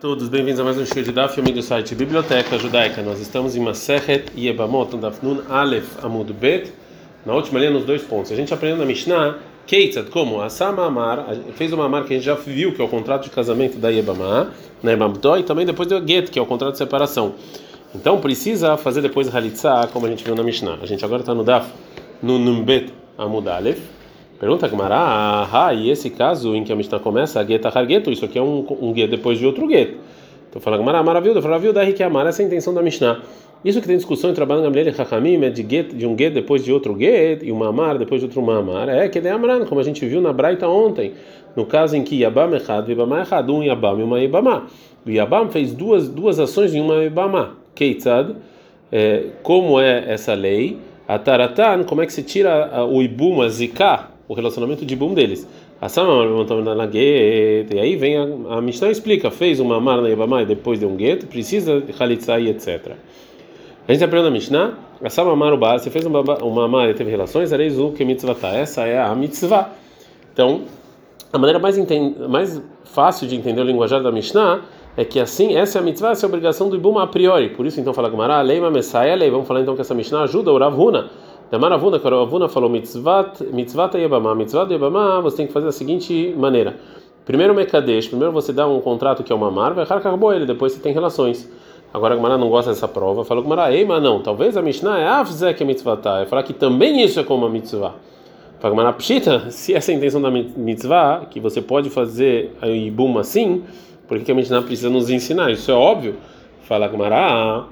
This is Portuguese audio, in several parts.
Todos bem-vindos a mais um show de Daf, amigo do site Biblioteca Judaica. Nós estamos em Masechet Yebamot, Daf Nun Aleph Amud Bet, na última linha nos dois pontos. A gente aprendeu na Mishnah, Keitzad, como Asama Amar, fez uma marca que a gente já viu, que é o contrato de casamento da Yebamah, na Yebamtó, e também depois deu Get, que é o contrato de separação. Então precisa fazer depois Halitzah, como a gente viu na Mishnah. A gente agora está no Daf Nun Bet Amud Aleph. Pergunta Gamara, ah, e esse caso em que a Mishnah começa, a gueta hargueto, isso aqui é um, um gueto depois de outro gueto. Então fala Gamara, maravilha, maravilha, daí que amar, essa é a intenção da Mishnah. Isso que tem discussão entre Rabban Gamliel e Chachamim é de, get, de um gueto depois de outro gueto e um mamar depois de outro mamar. É que de Amran, como a gente viu na Braita ontem, no caso em que Yabam Echad e Yabam Echad, um Yabam e uma Yabamá. O Yabam fez duas, duas ações em uma Yabamá. Keitzad, é, como é essa lei? A Taratan, como é que se tira o Ibum, a Zika, o relacionamento de boom deles. E aí vem a, a Mishnah explica, fez uma mar na Yabamai depois de um gueto, precisa de Khalitzai, etc. A gente aprende na Mishnah, Asama Amar Bar, você fez uma, uma mar e teve relações, Areizu que mitzvata, essa é a mitzvah. Então, a maneira mais, mais fácil de entender o linguajar da Mishnah é que assim, essa é a mitzvah, essa é a obrigação do Ibum a priori. Por isso, então, fala Gumara, Leima Messiah, lei. Vamos falar então que essa Mishnah ajuda o Rav a Ravuna falou mitzvat, mitzvat yebamá, mitzvat yebamá, você tem que fazer da seguinte maneira. Primeiro Mekadesh, primeiro você dá um contrato que é uma mar, vai acabou ele, depois você tem relações. Agora a Gemara não gosta dessa prova, falou Gemara, ei, mas não, talvez a Mishnah é afzek mitzvatá, é falar que também isso é como uma mitzvah. Fala Gemara, pshita, se essa é a intenção da mitzvah, que você pode fazer a ibum assim, por que a Mishnah precisa nos ensinar? Isso é óbvio. Fala Tahamina,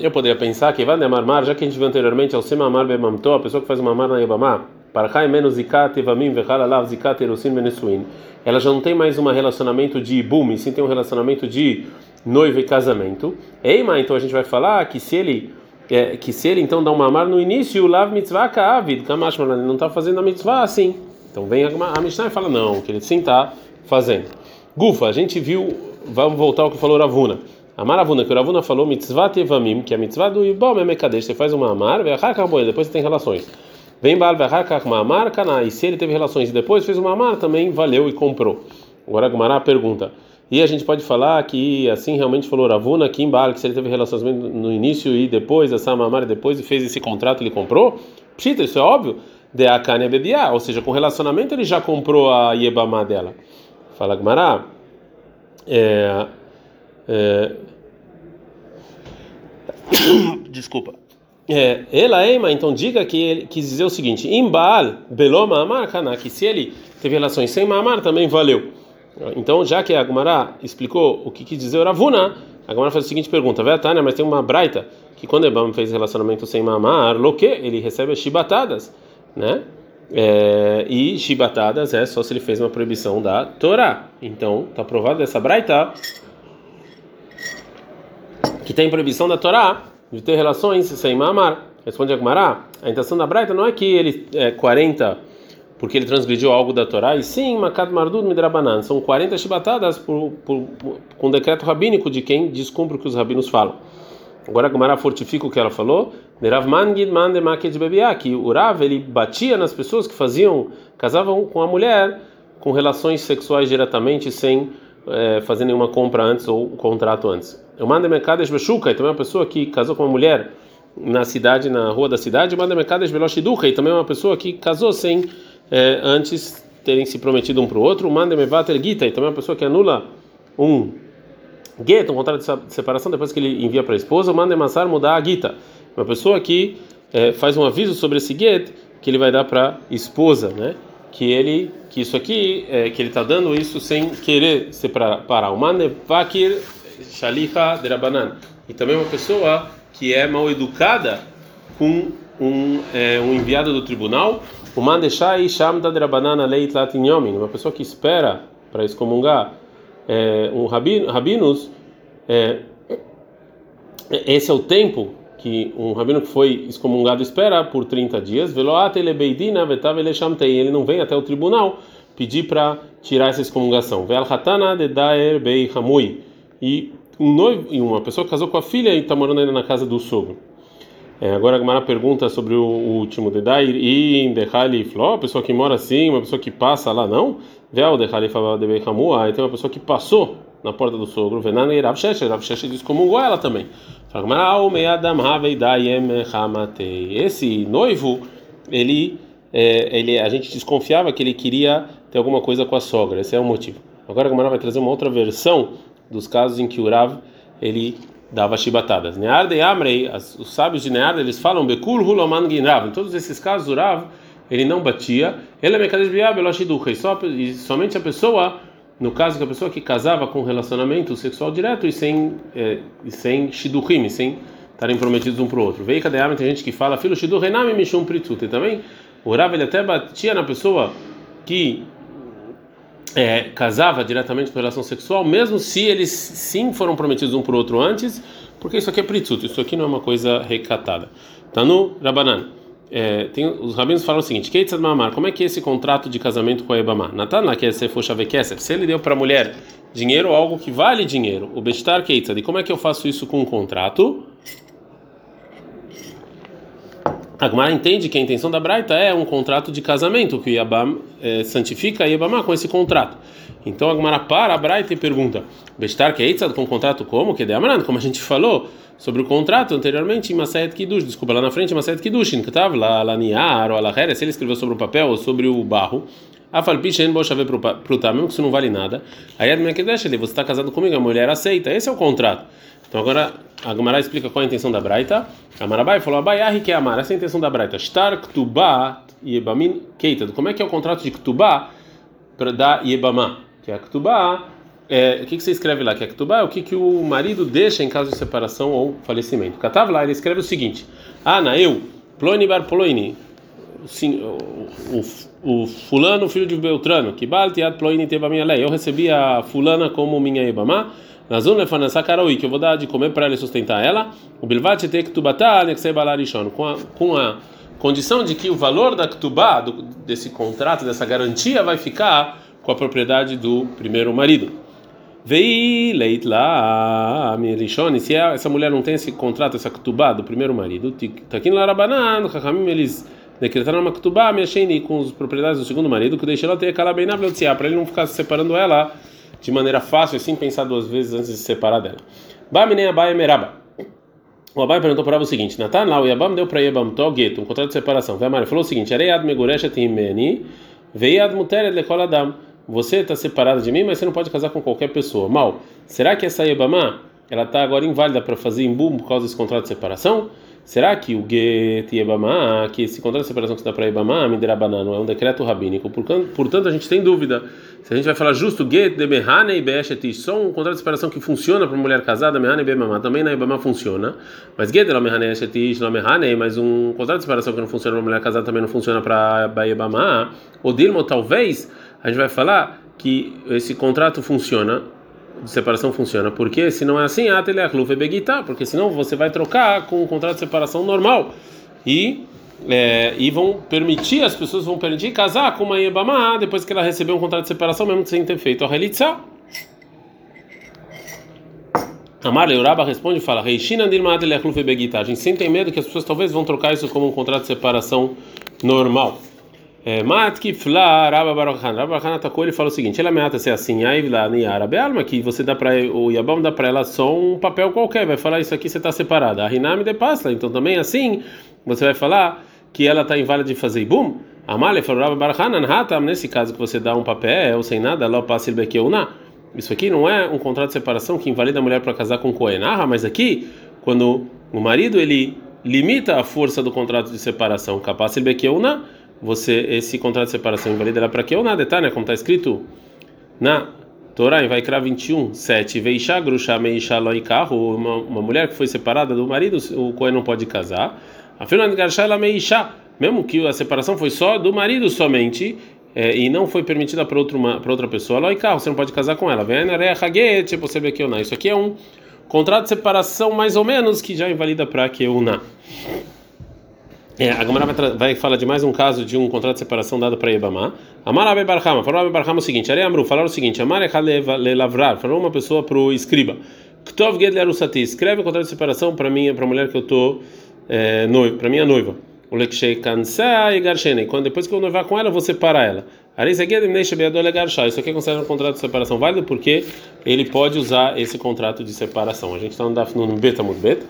eu poderia pensar que vai mar, já que a gente viu anteriormente, ao Semamar Bemamto, a pessoa que faz uma mar na Yabamá, para Kai menos Zikat, Evamim, Vechalalav, Zikat, Erusim, Benesuin, ela já não tem mais um relacionamento de boom, sim tem um relacionamento de noiva e casamento. Eima, então a gente vai falar que se ele é, que se ele então dá uma mar no início, o lav mitzvah ka'avid, kamash, ele não está fazendo a mitzvah assim. Então vem a, a Mishnah e fala não, que ele sim está fazendo. Gufa, a gente viu, vamos voltar ao que falou Ravuna. A Maravuna, que o Ravuna falou, mitzvah tevamim, que é a mitzvah do Ibom é Mekadesh, você faz uma amar, depois você tem relações. Vem Baal uma amar, Kana, e se ele teve relações e depois fez uma amar, também valeu e comprou. Agora a Gumara pergunta, e a gente pode falar que assim realmente falou Ravuna, que em Baal, que se ele teve relações no início e depois, essa amar depois e fez esse contrato, ele comprou? Pshita, isso é óbvio. De Akane Bebiá, ou seja, com relacionamento ele já comprou a Yebamá dela. Fala Gumara, é é... Desculpa. É, ela Eima, então diga que ele quis dizer o seguinte: Imbaal, Beloma Amar, que se ele teve relações sem Mamar, também valeu. Então, já que a Gumara explicou o que quis dizer o Ravuna, a Gumara faz a seguinte pergunta: Tânia, mas tem uma braita que quando Ebam fez relacionamento sem Mamar, Loque, ele recebe as chibatadas, né? É, e chibatadas é só se ele fez uma proibição da Torá. Então, está provado dessa braita que tem proibição da Torá de ter relações sem mamar. Responde a a intenção da Braita não é que ele é 40 porque ele transgrediu algo da Torá, e sim, Makad Mardud Midrabanan, são 40 chibatadas por, por, com decreto rabínico de quem descumpre o que os rabinos falam. Agora a Gemara fortifica o que ela falou, Nerav Mangid Maked Bebiá, que o Rav ele batia nas pessoas que faziam, casavam com a mulher com relações sexuais diretamente sem é, fazer nenhuma compra antes ou contrato antes. Eu mando mercado Beshuka, e também uma pessoa que casou com uma mulher na cidade, na rua da cidade, manda mercado Beloshiduka, e também uma pessoa que casou sem é, antes terem se prometido um para o outro, manda Mevater Gita, e também uma pessoa que anula um get, um contrato de separação depois que ele envia para a esposa, manda Massar mudar a Gita. Uma pessoa que é, faz um aviso sobre esse get que ele vai dar para a esposa, né? que ele que isso aqui é, que ele está dando isso sem querer separar o manevakir shalicha derabanan e também uma pessoa que é mal educada com um, é, um enviado do tribunal o mandeshai shamda derabanan leit latin uma pessoa que espera para excomungar é, um rabino rabinos é, esse é o tempo que um rabino que foi excomungado espera por 30 dias, ele não vem até o tribunal pedir para tirar essa excomungação. E um noivo, e uma pessoa casou com a filha e está morando ainda na casa do sogro. É, agora a Gamara pergunta sobre o, o último Dedair e Indehali Fló, a pessoa que mora assim, uma pessoa que passa lá, não? Véu de Khalifa de Beichamua, aí tem uma pessoa que passou na porta do sogro, Venana e Rav Sheshe, Rav Sheshe excomungou ela também. Esse noivo, ele, é, ele, a gente desconfiava que ele queria ter alguma coisa com a sogra, esse é o motivo. Agora a Gamara vai trazer uma outra versão dos casos em que o Rav, ele dava chibatadas. Nearda Amrei, os sábios de Nearda, eles falam, Bekul Huloman Ginrav, em todos esses casos o Rav, ele não batia, ele é somente a pessoa no caso que a pessoa que casava com relacionamento sexual direto e sem é, e sem shidurim, sem estarem prometidos um para o outro. Veio cadê tem gente que fala, filho shidurenami mishum pritut. E também o Rav ele até batia na pessoa que é, casava diretamente por relação sexual, mesmo se eles sim foram prometidos um para o outro antes, porque isso aqui é pritut, isso aqui não é uma coisa recatada. No Rabanan. É, tem, os rabinos falam o seguinte: Keitzad Mamar, como é que é esse contrato de casamento com a Ebama? Natana, que é se se ele deu para a mulher dinheiro algo que vale dinheiro, o Bestar Keitzad, e como é que eu faço isso com um contrato? A entende que a intenção da Braita é um contrato de casamento, que Yabam é, santifica Yabamá com esse contrato. Então a para a Braita e pergunta: Bestar Keitzad com contrato como? Que Amaran, como a gente falou sobre o contrato anteriormente em Maset Kiddush, desculpa, lá na frente em Maset Kiddush, que estava lá, lá Niar ou se ele escreveu sobre o papel ou sobre o barro, Afalpichen Boshave Pruta, mesmo que isso não vale nada, aí é Mekedesh, você está casado comigo, a mulher aceita, esse é o contrato. Então agora a Gemara explica qual é a intenção da Braita. A Marabai falou: Abayah que é amar, essa é a intenção da Braita. Shtar Ktubá Yebamin Keitad. Como é que é o contrato de Ktubá para Yebamá? Que é a Ktubá é, o que, que você escreve lá? Que é Ketubá é o que, que o marido deixa em caso de separação ou falecimento. Catav lá, ele escreve o seguinte: Ana, eu, Ploni bar Ploni, o, o, o, fulano, filho de Beltrano, que baltiad Ploni teve a minha lei. Eu recebi a fulana como minha Ibamá, Nazun lefanasakaraui, que eu vou dar de comer para ela e sustentar ela. O Bilvat te Ktubata, Nexebalarishon, com a. Com a condição de que o valor da Ktubá, desse contrato, dessa garantia, vai ficar com a propriedade do primeiro marido. Vei leit lá, Mirishone, se essa mulher não tem esse contrato, essa ktubá do primeiro marido, lá rabanan, Chachamim, eles uma ktubá, mexendo com as propriedades do segundo marido, que deixou ela ter na para ele não ficar separando ela de maneira fácil, assim, pensar duas vezes antes de se separar dela. Bamine Abai Meraba. O Abai perguntou para o seguinte: Natan lá, o Yabam deu para Yabam Toget, um contrato de separação. Vai falou o seguinte: Areiad Meguresha Timeni, Veiad Muteret Lekol Adam você está separado de mim, mas você não pode casar com qualquer pessoa. Mal, será que essa Yebamá, ela está agora inválida para fazer imbum por causa desse contrato de separação? Será que o Get Yebamá, que esse contrato de separação que dá para Yebamá, Miderabanan, é um decreto rabínico? Portanto, a gente tem dúvida se a gente vai falar justo Get de e Beeshetish, só um contrato de separação que funciona para mulher casada, Mehane e também na Yebamá funciona. Mas Get de Mehane e Eshetish, não mas um contrato de separação que não funciona para mulher casada também não funciona para Yebamá. O Dilmo, talvez a gente vai falar que esse contrato funciona, de separação funciona, porque se não é assim, porque senão você vai trocar com um contrato de separação normal e é, e vão permitir, as pessoas vão permitir casar com uma Yebamá depois que ela recebeu um contrato de separação, mesmo sem ter feito a Relitza. Amar Leuraba responde e fala: Reishina A gente sempre tem medo que as pessoas talvez vão trocar isso como um contrato de separação normal. É, Matkifla Rabba Barochan. Rabba Barochan atacou ele fala o seguinte: ela ameaça ser assim, aí lá em árabe, alma que você dá para o Yabam dá para ela só um papel qualquer, vai falar isso aqui você está separada. A Rinami de pasta, então também assim você vai falar que ela está inválida de fazer boom. Amale falou Rabba Anhatam, nesse caso que você dá um papel sem nada, lá passa ele Isso aqui não é um contrato de separação que invalida a mulher para casar com Cohen. Ah, mas aqui, quando o marido ele limita a força do contrato de separação, capaz ele você esse contrato de separação invalida ela para que ou nada, tá, né? Como está escrito na Torá, em Vaikra 21, 7, Veisha Grusha Meisha Loikahu, uma, uma mulher que foi separada do marido, o Cohen não pode casar. Afinal, ela Meisha, mesmo que a separação foi só do marido somente, é, e não foi permitida para outra pessoa, Loikahu, você não pode casar com ela. Isso aqui é um contrato de separação mais ou menos que já invalida para que eu não. É, a Gamara vai, vai, falar de mais um caso de um contrato de separação dado para Ibama. Amar Abe Barhama, falou Abe Barhama o seguinte: Are Amru, falaram o seguinte: Amar lavrar, falou uma pessoa para o escriba. Ktov Ged escreve o contrato de separação para mim, para a mulher que eu estou é, para minha noiva. O Lekshei Kansai Garshene, quando depois que eu noivar com ela, eu vou separar ela. Isso aqui é considerado um contrato de separação válido porque ele pode usar esse contrato de separação. A gente está no muito beta.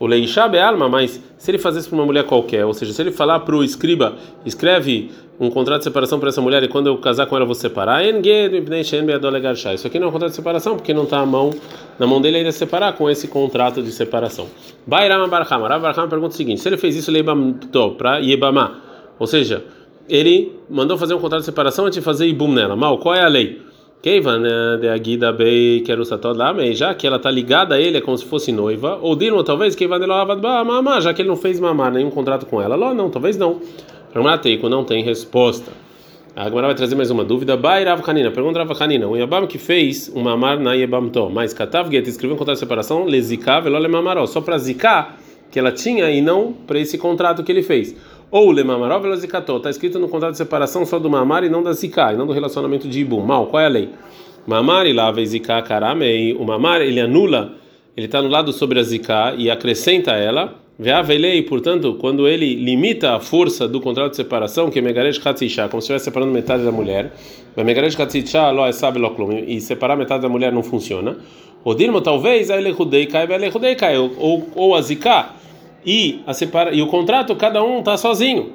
O leishab é alma, mas se ele fazer isso para uma mulher qualquer, ou seja, se ele falar para o escriba, escreve um contrato de separação para essa mulher e quando eu casar com ela eu vou separar, isso aqui não é um contrato de separação porque não está na mão dele ainda separar com esse contrato de separação. Bairama Barhama, Barhama pergunta o seguinte: se ele fez isso para Yebamá, ou seja, ele mandou fazer um contrato de separação antes de fazer Ibum nela. Mal, qual é a lei? Keivan de Agida Bei Kerusatod Lamei, já que ela está ligada a ele, é como se fosse noiva, ou Dilma, talvez, Keivan de Loavad Mamá, já que ele não fez mamar nenhum contrato com ela. Ló, não, talvez não. Ramateico não tem resposta. Agora vai trazer mais uma dúvida. Bai Rav Hanina, pergunta Rav Hanina. O Yabam que fez um mamar na Yebamto, mas Katav Get escreveu um contrato de separação, lezikav elole mamaró, só para zicar que ela tinha e não para esse contrato que ele fez. Ou lemamaró velozikato, está escrito no contrato de separação só do mamar e não da ziká, e não do relacionamento de ibum. Mal, qual é a lei? Mamar e lava ziká karamei, o mamar ele anula, ele está anulado sobre a ziká e acrescenta ela. Veavelei, portanto, quando ele limita a força do contrato de separação, que é Megaresh Hatzisha, como se estivesse separando metade da mulher, Megaresh Hatzisha lo é sabe lo e separar metade da mulher não funciona. O Dirmo talvez a Elehudei cai, Elehudei cai, ou, a Zika e, a separa, e o contrato, cada um está sozinho.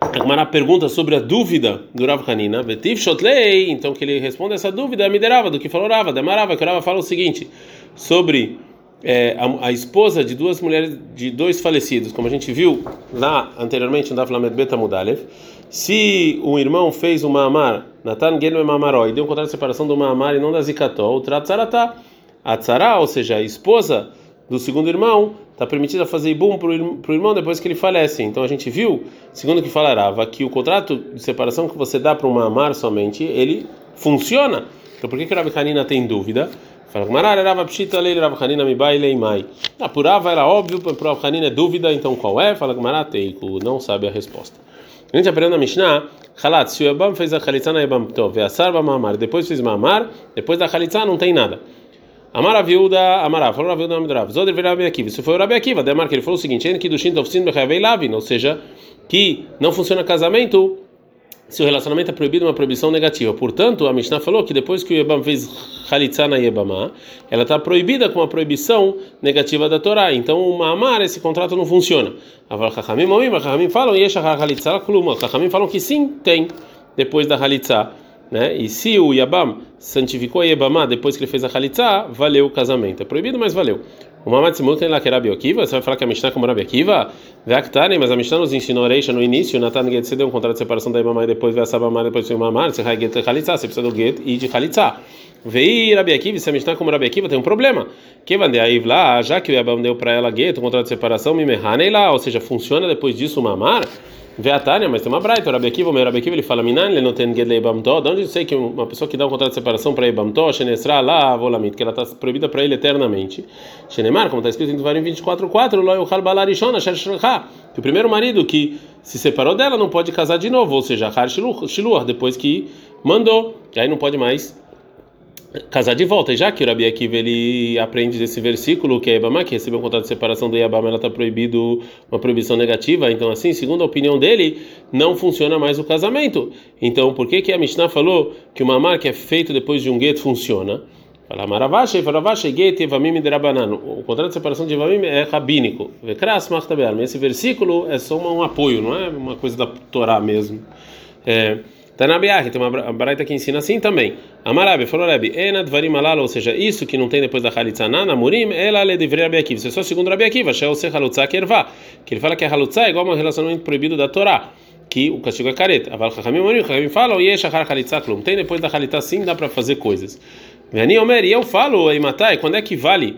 A pergunta sobre a dúvida do Rav Hanina, Betiv Shotlei, então que ele responde essa dúvida, é Miderava, do que falou Rava, Demarava, que o Rava fala o seguinte, sobre é, a, a, esposa de duas mulheres, de dois falecidos, como a gente viu lá anteriormente no Daflamed Beta Mudalev, se o irmão fez uma amar, Natan Genu Mamaró, e deu um contrato de separação do Mamar e não da Zikató, o Tratzaratá, a Tzara, ou seja, a esposa do segundo irmão, está permitida fazer ibum para o irmão depois que ele falece. Então a gente viu, segundo o que falarava, que o contrato de separação que você dá para uma amar somente, ele funciona. Então por que que Rabi Hanina tem dúvida? Fala. Ah, por Rava era óbvio, para Rav Hanina é dúvida, então qual é? Fala, Marara, Teiku, não sabe a resposta. A gente aprendeu na Mishnah, Halat, se o Yabam fez a Khalitza na Yabam Tov, e a Sarva Mamar, depois fez Mamar, depois da Khalitza não tem nada. Amara, falou a viúda nome do Rav. Zoder Rabi Akiva. Isso foi o Rabi Akiva. Demar que ele falou o seguinte: que do Shinto oficina Lavin, ou seja, que não funciona casamento se o relacionamento é proibido, uma proibição negativa. Portanto, a Mishnah falou que depois que o Yebam fez Khalitza na Yebamá, ela está proibida com a proibição negativa da Torá. Então, o Mamar, esse contrato não funciona. Aval Chachamim, Chachamim falam, Yeshachar Khalitza Kluma. Chachamim falam que sim, tem, depois da Khalitza. Né? E se o Yabam santificou Yebamá depois que ele fez a Khalitza, valeu o casamento. É proibido, mas valeu. O Mamad Simutem lá que era Akiva, você vai falar que a Mishnah é como Rabi Akiva? Veaktane, mas a Mishnah nos ensinou Reisha no início, Natan Get, você deu um contrato de separação da Yebamá e depois vai a Sabamá, depois o Mamar, você vai Get Khalitza, você precisa do Get e de Khalitza. Veio Rabi Akiva, se a Mishnah é como Rabi Akiva, tem um problema. Que vai aí lá, já que o Yabam deu para ela Get, o contrato de separação, Mimehanei lá, ou seja, funciona depois disso o Mamar? Vê a Tânia, mas tem uma braita, o Rabi Akiva, o meu Rabi Akiva, ele fala, Minan, ele não tem Gedle Ibamto, de onde eu sei que uma pessoa que dá um contrato de separação para Ibamto, Shenesra lá, Volamit, que ela está proibida para ele eternamente. Shenemar, como está escrito em Devarim 24.4, Loi Uchal Balarishona, que o primeiro marido que se separou dela não pode casar de novo, ou seja, Har Shiluah, depois que mandou, que aí não pode mais casar de volta. E já que o Rabi Akiva ele aprende desse versículo que é Ibama, que recebeu um contrato de separação do Yabama, ela está proibido uma proibição negativa. Então, assim, segundo a opinião dele, não funciona mais o casamento. Então, por que que a Mishnah falou que o mamar que é feito depois de um gueto funciona? Derabanan. O contrato de separação de Evamim é rabínico. Esse versículo é só um apoio, não é uma coisa da Torá mesmo. É. Tanabiach, tem uma baraita que ensina assim também. Amarabi, falou Rabi, Enad Varim Alala, ou seja, isso que não tem depois da Halitzana, Namurim, ela le deveria Rabi Akiva. Isso é só segundo Rabi Akiva, Shel Se Halutza Kervá. Que ele fala que a Halutza é igual a um relacionamento proibido da Torá, que o castigo é careta. Aval Chachamim Morim, Chachamim falam, Yeshachar Halitzá Klum. Tem depois da Halitzá sim, dá para fazer coisas. Veni Omer, e eu falo, Eimatai, quando é que vale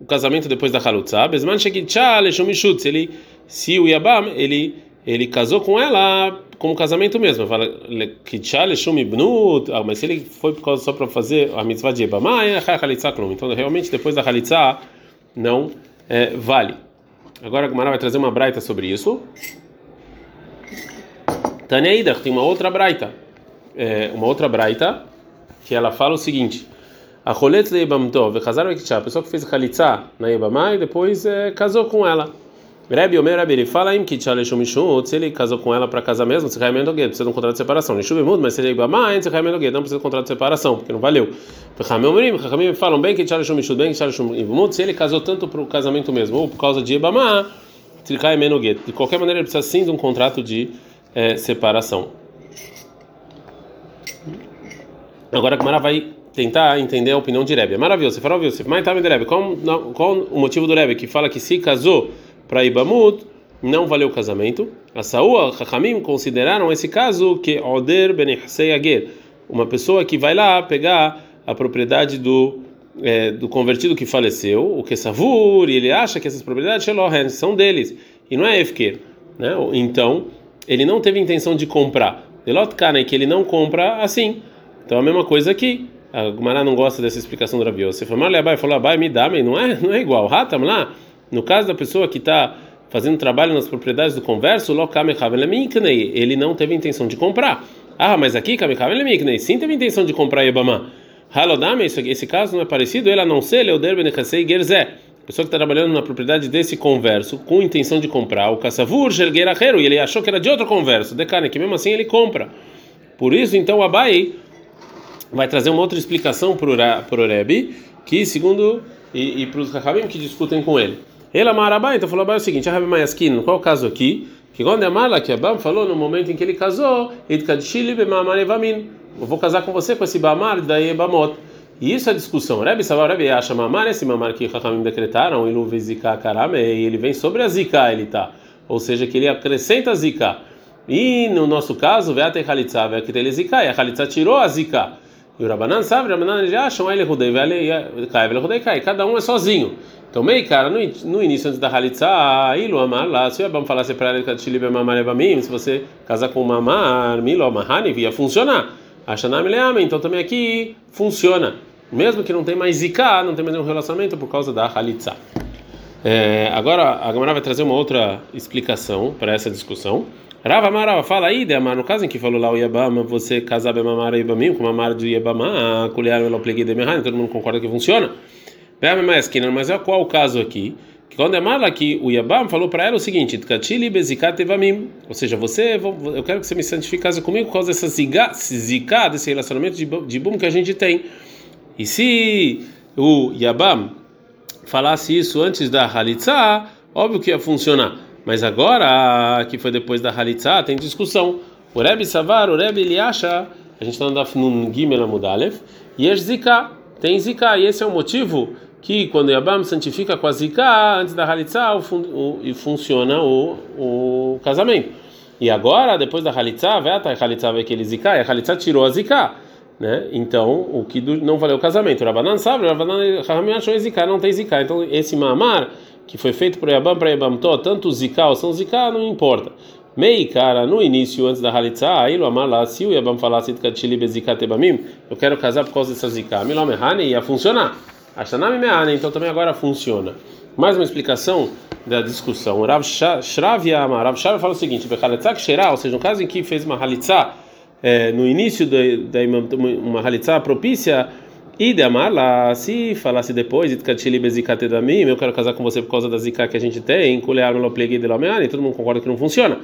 o casamento depois da Halutza? Besman Shekitcha Leshumishutz, ele, se o Yabam, ele, ele casou com ela como casamento mesmo. Fala ah, mas se ele foi por causa só para fazer a mitzvah de Ebamá, é então realmente depois da Halitzah não é, vale. Agora a Gumara vai trazer uma braita sobre isso. Taneida tem uma outra braita, é, uma outra braita que ela fala o seguinte: a Leibamtov, a pessoa que fez Halitzah na Ebamá e depois é, casou com ela. Rebbe Omer ele fala em que se ele casou com ela para casar mesmo, se cai mendoguet, precisa de um contrato de separação. Nishuv mudo, mas se ele é ibamá, se cai mendoguet, não precisa de um contrato de separação, porque não valeu. Chachamim falam bem que Tchaleshum Mishud, bem que Tchaleshum Ivumut, se ele casou tanto para o casamento mesmo, ou por causa de ibamá, se cai mendoguet. De qualquer maneira, ele precisa sim de um contrato de é, separação. Agora a Gamara vai tentar entender a opinião de Rebbe. É maravilhoso. Você falou, Yosef, mas tá, Rebbe, qual, qual o motivo do Rebbe que fala que se casou para Ibamut, não valeu o casamento. A Saúl, Chachamim consideraram esse caso que Oder Ben uma pessoa que vai lá pegar a propriedade do é, do convertido que faleceu, o que Savur, e ele acha que essas propriedades são deles e não é Efker, né? Então ele não teve intenção de comprar. Delot que ele não compra assim. Então a mesma coisa aqui. A Gumara não gosta dessa explicação do Rabi Você falou, Abai falou, me dá, mas não é, não é igual. Ratam lá no caso da pessoa que está fazendo trabalho nas propriedades do converso, ele não teve intenção de comprar. Ah, mas aqui, sim teve intenção de comprar Yebamá. Halodame, esse caso não é parecido, ele a não ser Leoder Benechasei Gerzé. Pessoa que está trabalhando na propriedade desse converso com intenção de comprar o Kassavur Shelguerachero e ele achou que era de outro converso, de carne, que mesmo assim ele compra. Por isso, então, o Abai vai trazer uma outra explicação para o Rebbe, que segundo e, e para os Rahabim que discutem com ele. Ele amarabai, então falou o seguinte, Rabi Mayaskin, qual é o caso aqui? Que quando Amala, que Abam falou no momento em que ele casou, eu vou casar com você com esse Bamar da Ebamot. E isso é discussão. Rebbe Savar Rebbe acha Mamar, esse Mamar que Chachamim decretaram, ele vê Zika Karame, e ele vem sobre a Zika, ele tá. Ou seja, que ele acrescenta a Zika. E no nosso caso, Veate Halitza, Veate Zika, e a Halitza tirou a Zika. E o Rabanan sabe, o Rabanan eles acham ele Rudei, Ele Kai, Ele Rudei Kai, cada um é sozinho. Meio cara, no, no início antes da Halitza, Ilu Amar lá, se o Abam falasse para ele que Mamar Ebamim, se você casar com Mamar, Milo Amahani, ia funcionar. Ashanam Leame, então também aqui funciona. Mesmo que não tem mais Zika, não tem mais nenhum relacionamento por causa da Halitza. É, agora a Gamara vai trazer uma outra explicação para essa discussão. Rava Marava, fala aí, de Amar, no caso em que falou lá o Yabama, você casar bem Mamar Ibamim com Mamar de Yabama, colher o plegue de Mehane, todo mundo concorda que funciona. Mas é qual o caso aqui? Que quando é mala que o Yabam falou para ela o seguinte. Ou seja, você, eu quero que você me santifique comigo por causa dessa zika, desse relacionamento de, de boom que a gente tem. E se o Yabam falasse isso antes da Halitza, óbvio que ia funcionar. Mas agora, que foi depois da Halitza, tem discussão. O Rebbe Savar, o Rebbe ele acha, a gente está andando no Gimel Amudalev, e é Zika, tem Zika, e esse é o motivo que quando Yabam santifica com a Zika, antes da Halitza, e funciona o, o casamento. E agora, depois da Halitza, vai até a Halitza vai aquele Zika, e a Halitza tirou a Zika. Né? Então, o que não valeu o casamento. Rabanan sabe, Rabanan achou Zika, não tem Zika. Então, esse Mamar, que foi feito para Yabam, para Yabam Tó, tanto Zika ou São Zika, não importa. Mei, cara, no início, antes da Halitza, aí o Amar lá, se o Yabam falasse eu quero casar por causa dessa Zika, Milomehane ia funcionar. Ashanami Meane, então também agora funciona. Mais uma explicação da discussão. O Rav Shrav Yama, Rav Shrav fala o seguinte: Bechalitzak Shera, ou seja, no caso em que fez uma halitzá é, no início da uma halitzá propícia, e de amar lá, se falasse depois, Itkatili Bezikate da mim, eu quero casar com você por causa da zika que a gente tem, Kulear Melo Plegue de Lomeane, todo mundo concorda que não funciona.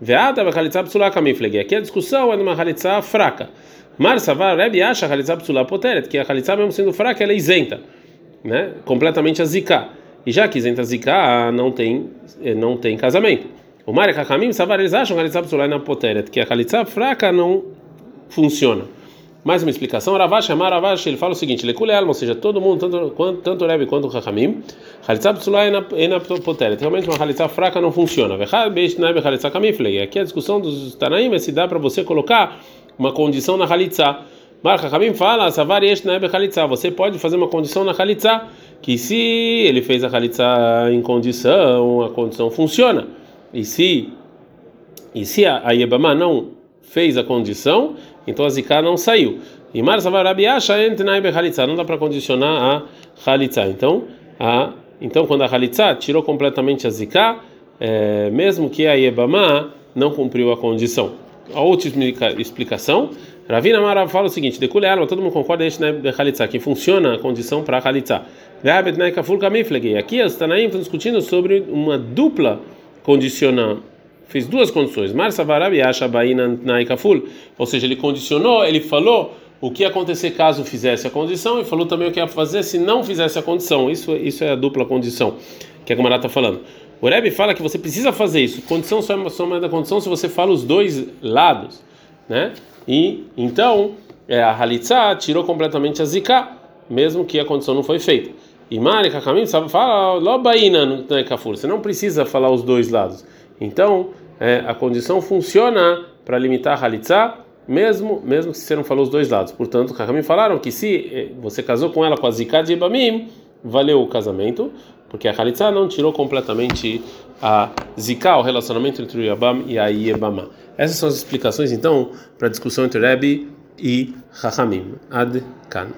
Veata Bechalitzá Psulaka Miflegi. Aqui a discussão é numa halitzá fraca. Mar Savar Rebbe acha a Halitzah Psula Poteret, que a Halitzah, mesmo sendo fraca, ela é isenta, né? completamente a Zika. E já que isenta a Zika, não tem, eh, não tem casamento. O Mar Kakamim Savar, eles acham a Halitzah Psula Poteret, que a Halitzah fraca não funciona. Mais uma explicação, Ravash, Amar Ravash, ele fala o seguinte, Lekule Alma, ou seja, todo mundo, tanto, quanto, tanto o Rebbe quanto o Chachamim, Halitzah Psula é na Poteret, realmente uma Halitzah fraca não funciona. Aqui a discussão dos Tanaim é se dá para você colocar uma condição na Halitza. Marca Rabim fala, Savar Yesh na Halitza. Você pode fazer uma condição na Halitza, que se ele fez a Halitza em condição, a condição funciona. E se, e se a, a Yebama não fez a condição, então a Zika não saiu. E Mar Savar Rabi Asha Halitza. Não dá para condicionar a Halitza. Então, a, então quando a Halitza tirou completamente a Zika, é, mesmo que a Yebama não cumpriu a condição a outra explicação, Ravina Mara fala o seguinte: decule ela, todo mundo concorda né, que funciona a condição para Khalitsa. Aqui os Tanaim estão discutindo sobre uma dupla condicional. Fez duas condições. Marsa Varabi acha Naikaful. Ou seja, ele condicionou, ele falou o que ia acontecer caso fizesse a condição e falou também o que ia fazer se não fizesse a condição. Isso, isso é a dupla condição que a Gamara está falando. O Rebbe fala que você precisa fazer isso. Condição só é soma da condição se você fala os dois lados, né? E então é, a Halitza tirou completamente a Zika, mesmo que a condição não foi feita. E Mari Kakamim fala Lobaina no Kafur. Você não precisa falar os dois lados. Então é, a condição funciona para limitar a Halitza mesmo mesmo que você não falou os dois lados. Portanto, Kakamim falaram que se eh, você casou com ela com a Zika de Ibamim, valeu o casamento, porque a Khalitsa não tirou completamente a Zika, o relacionamento entre o Yabam e a Yebama. Essas são as explicações, então, para a discussão entre Rebbe e Chachamim. Ad Kan.